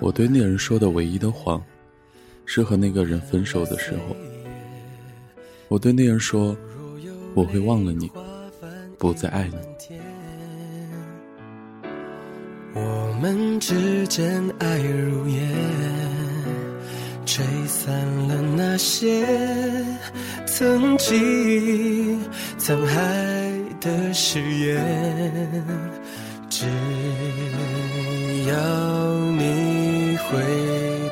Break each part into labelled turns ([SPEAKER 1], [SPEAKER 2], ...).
[SPEAKER 1] 我对那人说的唯一的谎，是和那个人分手的时候。我对那人说，我会忘了你，不再爱你。
[SPEAKER 2] 我们之间爱如烟，吹散了那些曾经沧海的誓言。只要你回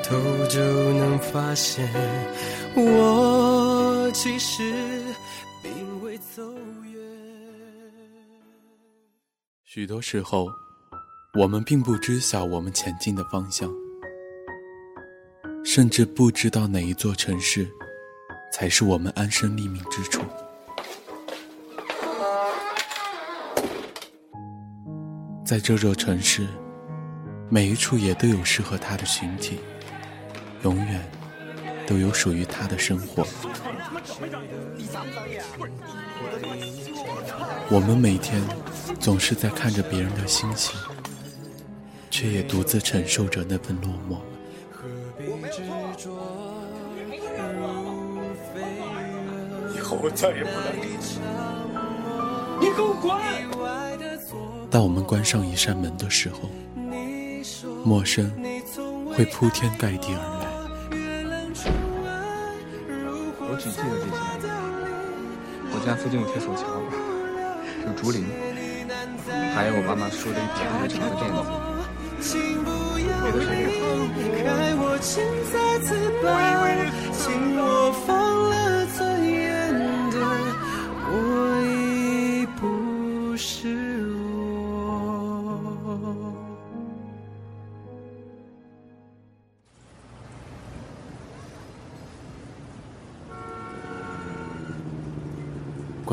[SPEAKER 2] 头，就能发现我其实并未走远。
[SPEAKER 1] 许多时候，我们并不知晓我们前进的方向，甚至不知道哪一座城市才是我们安身立命之处。在这座城市，每一处也都有适合他的群体，永远都有属于他的生活。我们每天总是在看着别人的心情，却也独自承受着那份落寞。
[SPEAKER 3] 以后我再也不来了，你给我滚！
[SPEAKER 1] 当我们关上一扇门的时候，陌生会铺天盖地而来。
[SPEAKER 4] 我只记得这些。我家附近有铁索桥，有竹林，还有我妈妈说的一条又长的辫子。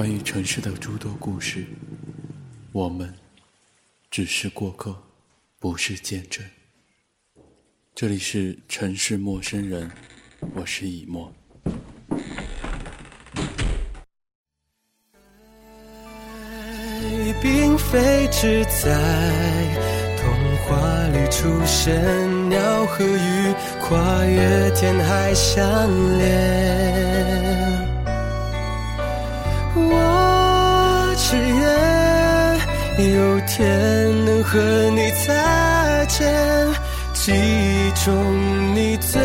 [SPEAKER 1] 关于城市的诸多故事，我们只是过客，不是见证。这里是城市陌生人，我是以沫。
[SPEAKER 2] 爱并非只在童话里出现，鸟和鱼跨越天海相连。有天能和你再见，记忆中你最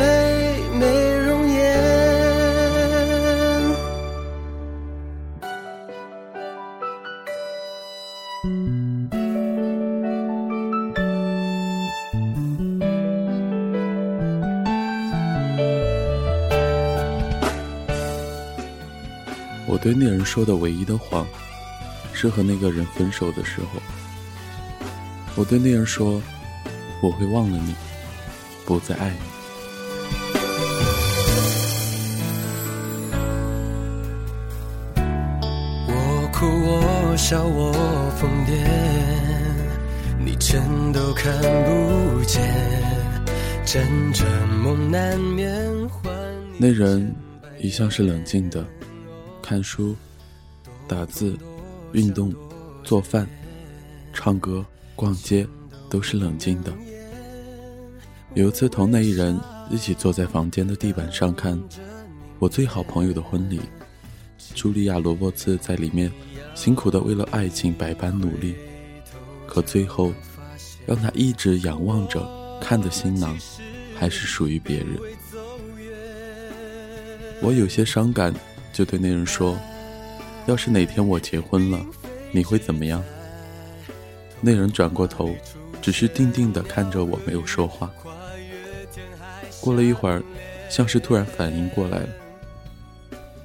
[SPEAKER 2] 美容颜。
[SPEAKER 1] 我对那人说的唯一的谎。是和那个人分手的时候，我对那人说：“我会忘了你，不再爱你。”
[SPEAKER 2] 我哭，我笑，我疯癫，你全都看不见。辗转梦难眠，
[SPEAKER 1] 那人一向是冷静的，看书，打字。运动、做饭、唱歌、逛街，都是冷静的。有一次，同那一人一起坐在房间的地板上看我最好朋友的婚礼，茱莉亚·罗伯茨在里面辛苦的为了爱情百般努力，可最后让他一直仰望着看的新郎，还是属于别人。我有些伤感，就对那人说。要是哪天我结婚了，你会怎么样？那人转过头，只是定定地看着我，没有说话。过了一会儿，像是突然反应过来了，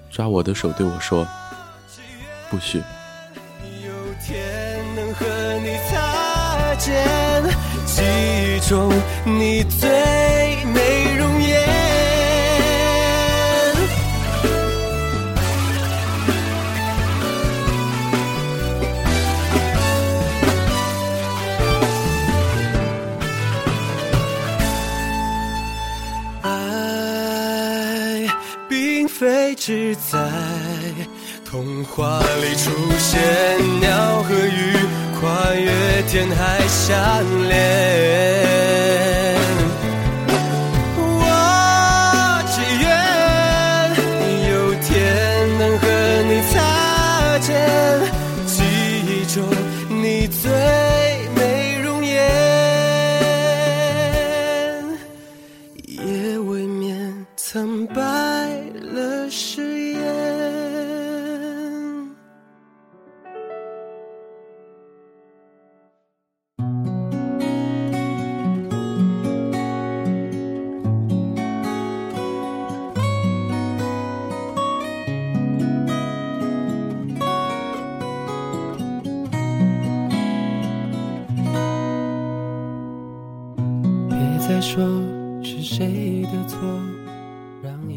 [SPEAKER 1] 抓我的手对我说：“不许。”
[SPEAKER 2] 记忆中你最美只在童话里出现，鸟和鱼跨越天海相连。誓言。
[SPEAKER 1] 别再说是谁的错，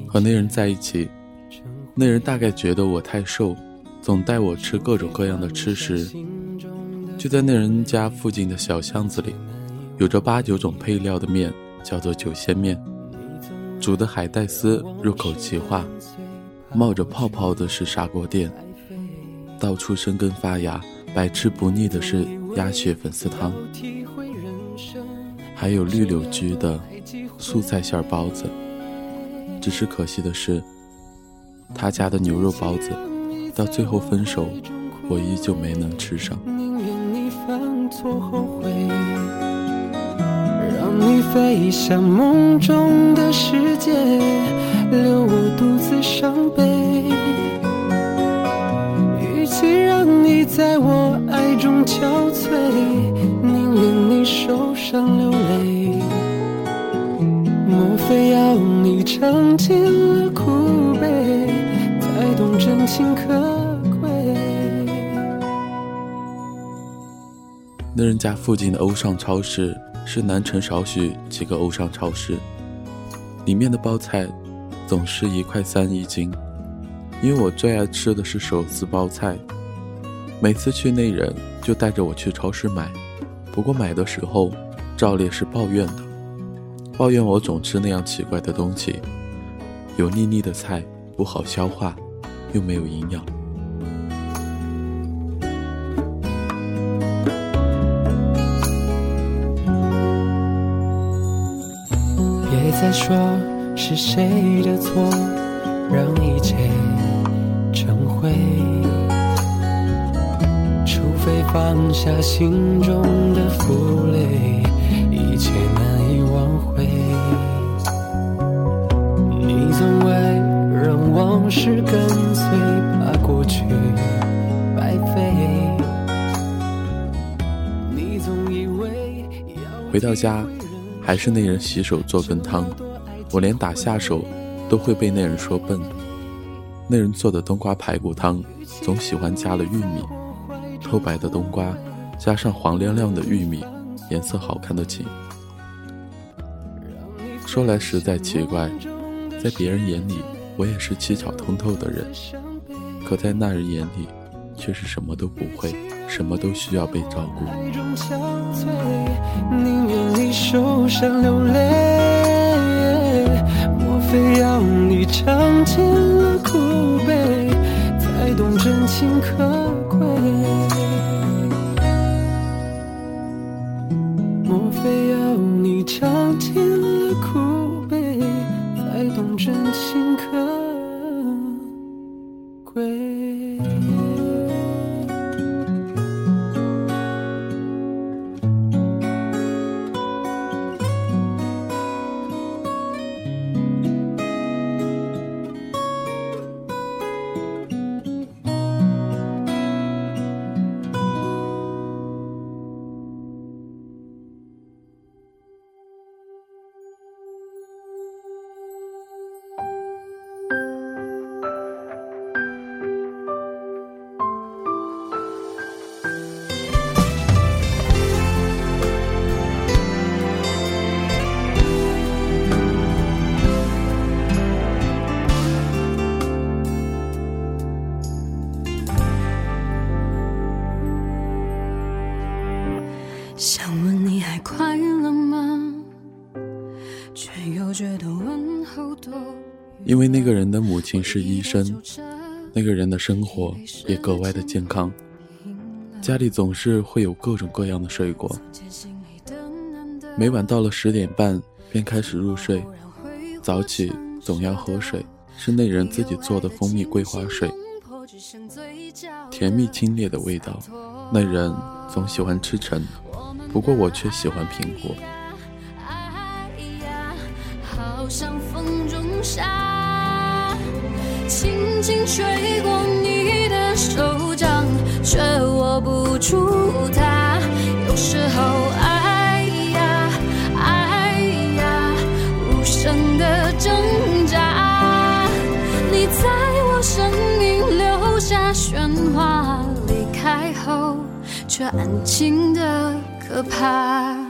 [SPEAKER 1] 和那人在一起。那人大概觉得我太瘦，总带我吃各种各样的吃食。就在那人家附近的小巷子里，有着八九种配料的面，叫做九鲜面，煮的海带丝入口即化，冒着泡泡的是砂锅店，到处生根发芽、百吃不腻的是鸭血粉丝汤，还有绿柳居的素菜馅包子。只是可惜的是，他家的牛肉包子，到最后分手，我依旧没能吃上。
[SPEAKER 2] 错后悔，让你飞向梦中的世界，留我独自伤悲。与其让你在我爱中憔悴，宁愿你受伤流泪。莫非要你尝尽了苦悲，情可？
[SPEAKER 1] 那人家附近的欧尚超市是南城少许几个欧尚超市，里面的包菜总是一块三一斤，因为我最爱吃的是手撕包菜，每次去那人就带着我去超市买，不过买的时候照例是抱怨的，抱怨我总吃那样奇怪的东西，油腻腻的菜不好消化，又没有营养。
[SPEAKER 2] 别再说是谁的错，让一切成灰？除非放下心中的负累，一切难以挽回。你总问往事跟随，怕过去白费。你总以为
[SPEAKER 1] 回到家。还是那人洗手做羹汤，我连打下手都会被那人说笨。那人做的冬瓜排骨汤总喜欢加了玉米，透白的冬瓜加上黄亮亮的玉米，颜色好看的紧。说来实在奇怪，在别人眼里我也是七巧通透的人，可在那人眼里却是什么都不会，什么都需要被照顾。
[SPEAKER 2] 宁愿你受伤流泪，莫非要你尝尽了苦悲，才懂真情可贵？莫非要你尝尽了苦悲，才懂真情可贵？
[SPEAKER 1] 因为那个人的母亲是医生，那个人的生活也格外的健康，家里总是会有各种各样的水果。每晚到了十点半便开始入睡，早起总要喝水，是那人自己做的蜂蜜桂花水，甜蜜清冽的味道。那人总喜欢吃橙，不过我却喜欢苹果。
[SPEAKER 5] 轻吹过你的手掌，却握不住它。有时候，爱呀爱呀，无声的挣扎。你在我生命留下喧哗，离开后却安静的可怕。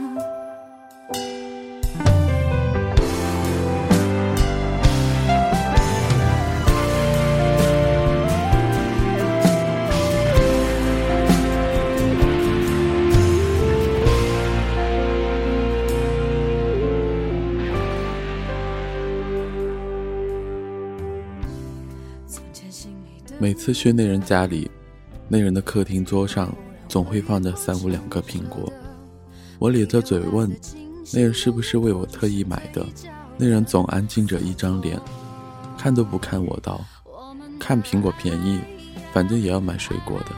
[SPEAKER 1] 每次去那人家里，那人的客厅桌上总会放着三五两个苹果。我咧着嘴问，那人是不是为我特意买的？那人总安静着一张脸，看都不看我道：“看苹果便宜，反正也要买水果的。”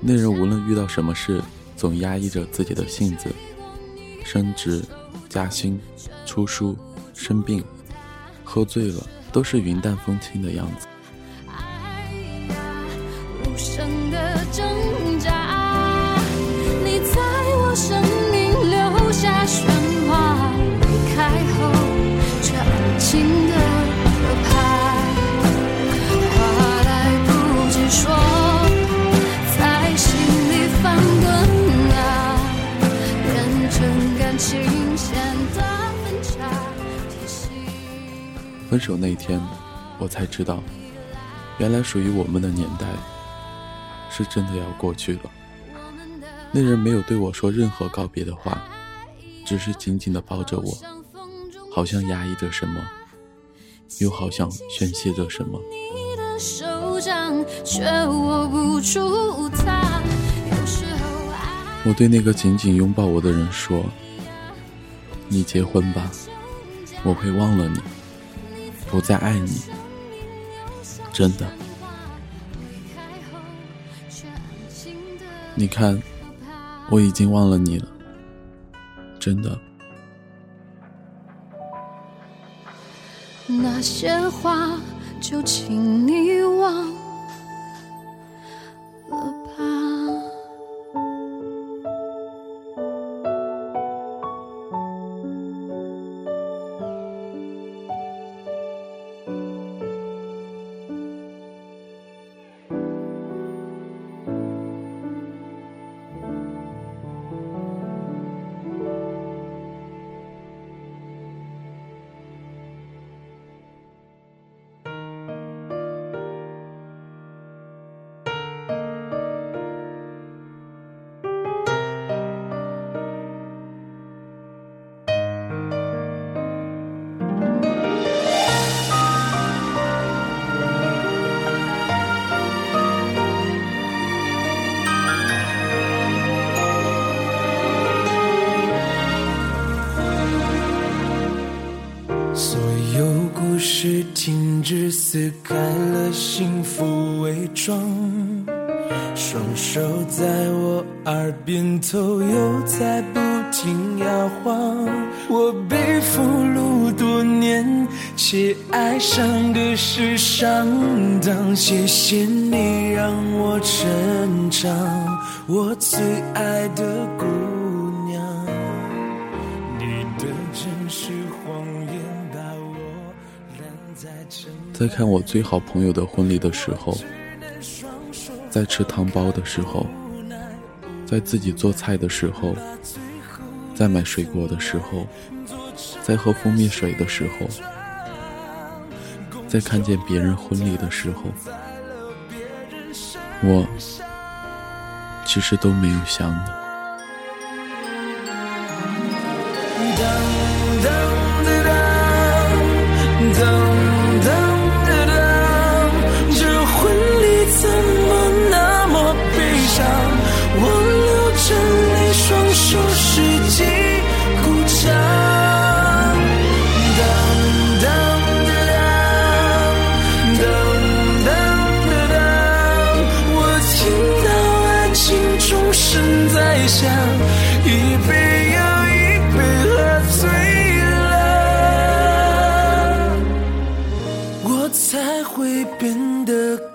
[SPEAKER 1] 那人无论遇到什么事，总压抑着自己的性子，升职、加薪、出书、生病、喝醉了，都是云淡风轻的样子。分手那天，我才知道，原来属于我们的年代，是真的要过去了。那人没有对我说任何告别的话，只是紧紧地抱着我，好像压抑着什么，又好像宣泄着什么。我对那个紧紧拥抱我的人说：“你结婚吧，我会忘了你。”不再爱你，真的。你看，我已经忘了你了，真的。
[SPEAKER 5] 那些话，就请你忘。
[SPEAKER 6] 手在我耳边头又在不停摇晃。我被俘虏多年，且爱上的是上当。谢谢你让我成长，我最爱的姑娘。你的真实谎言把我染在。
[SPEAKER 1] 在看我最好朋友的婚礼的时候，在吃汤包的时候，在自己做菜的时候，在买水果的时候，在喝蜂蜜水的时候，在看见别人婚礼的时候，我其实都没有想
[SPEAKER 6] 你。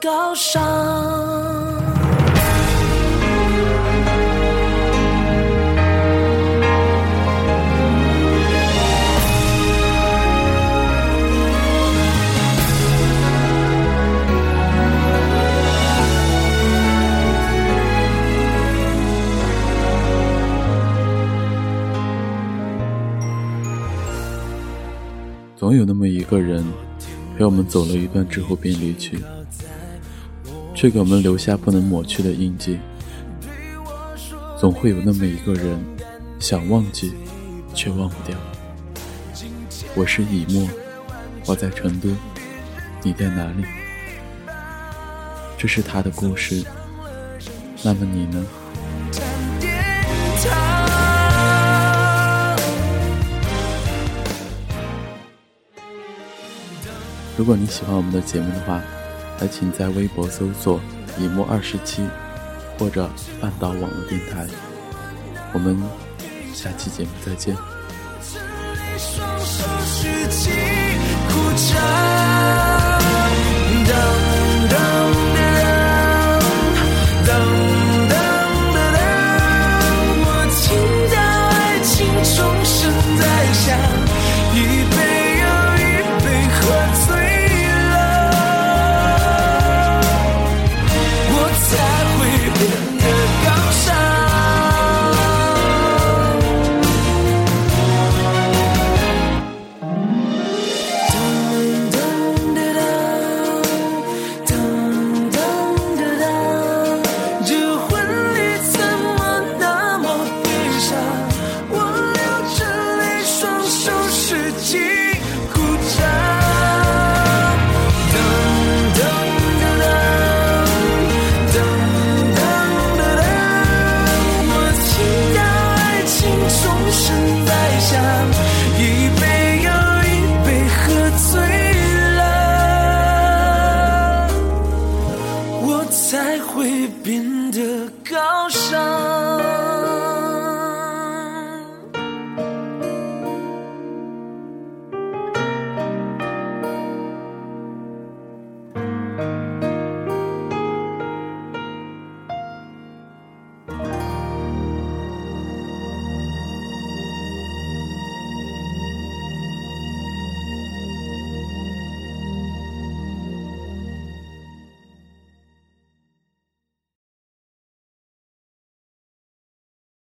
[SPEAKER 6] 高尚。
[SPEAKER 1] 总有那么一个人，陪我们走了一段之后便离去，却给我们留下不能抹去的印记。总会有那么一个人，想忘记，却忘不掉。我是以沫，我在成都，
[SPEAKER 6] 你在哪里？这是他的故事。那么你呢？如果你喜欢我们的节目的话，还请在微博搜索“一木二十七”或者“半岛网络电台”。我们下期节目再见。
[SPEAKER 7] 才会变得高尚。